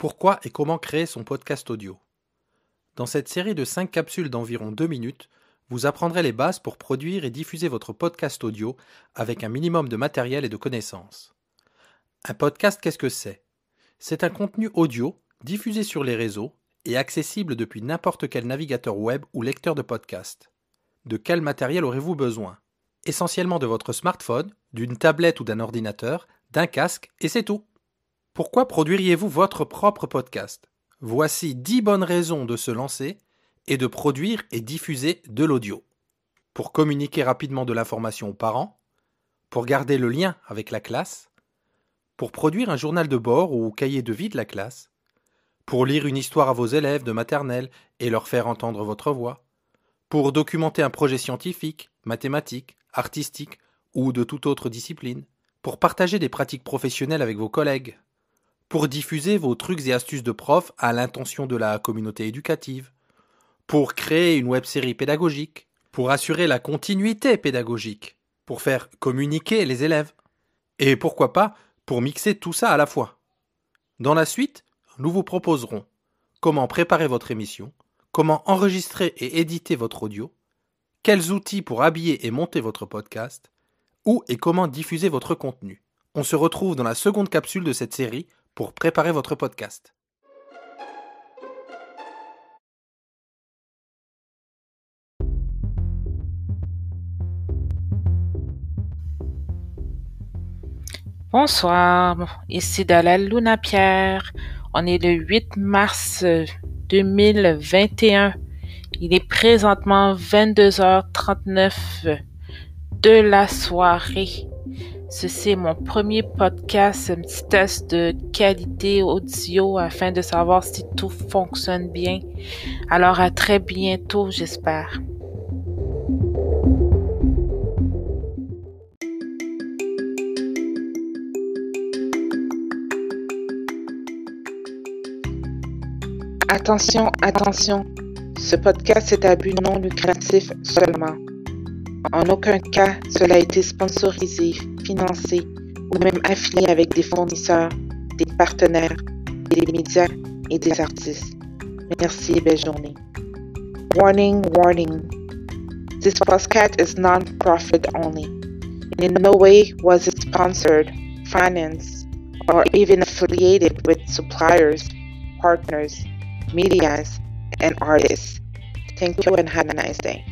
Pourquoi et comment créer son podcast audio? Dans cette série de 5 capsules d'environ 2 minutes, vous apprendrez les bases pour produire et diffuser votre podcast audio avec un minimum de matériel et de connaissances. Un podcast, qu'est-ce que c'est? C'est un contenu audio diffusé sur les réseaux et accessible depuis n'importe quel navigateur web ou lecteur de podcast. De quel matériel aurez-vous besoin? Essentiellement de votre smartphone, d'une tablette ou d'un ordinateur, d'un casque, et c'est tout. Pourquoi produiriez-vous votre propre podcast? Voici 10 bonnes raisons de se lancer et de produire et diffuser de l'audio. Pour communiquer rapidement de l'information aux parents, pour garder le lien avec la classe, pour produire un journal de bord ou cahier de vie de la classe, pour lire une histoire à vos élèves de maternelle et leur faire entendre votre voix, pour documenter un projet scientifique, mathématique, artistique ou de toute autre discipline, pour partager des pratiques professionnelles avec vos collègues, pour diffuser vos trucs et astuces de prof à l'intention de la communauté éducative, pour créer une web-série pédagogique, pour assurer la continuité pédagogique, pour faire communiquer les élèves, et pourquoi pas pour mixer tout ça à la fois. Dans la suite, nous vous proposerons comment préparer votre émission, comment enregistrer et éditer votre audio, quels outils pour habiller et monter votre podcast, où et comment diffuser votre contenu. On se retrouve dans la seconde capsule de cette série pour préparer votre podcast. Bonsoir, ici Dalal Luna Pierre. On est le 8 mars 2021. Il est présentement 22h39 de la soirée. Ceci est mon premier podcast, un petit test de qualité audio afin de savoir si tout fonctionne bien. Alors à très bientôt, j'espère. Attention, attention. Ce podcast est à but non lucratif seulement. En aucun cas, cela a été sponsorisé, ou même avec des fournisseurs, des partenaires, des médias et des artistes. Merci et belle journée. Warning, warning. This podcast is non-profit only. In no way was it sponsored, financed, or even affiliated with suppliers, partners, medias, and artists. Thank you and have a nice day.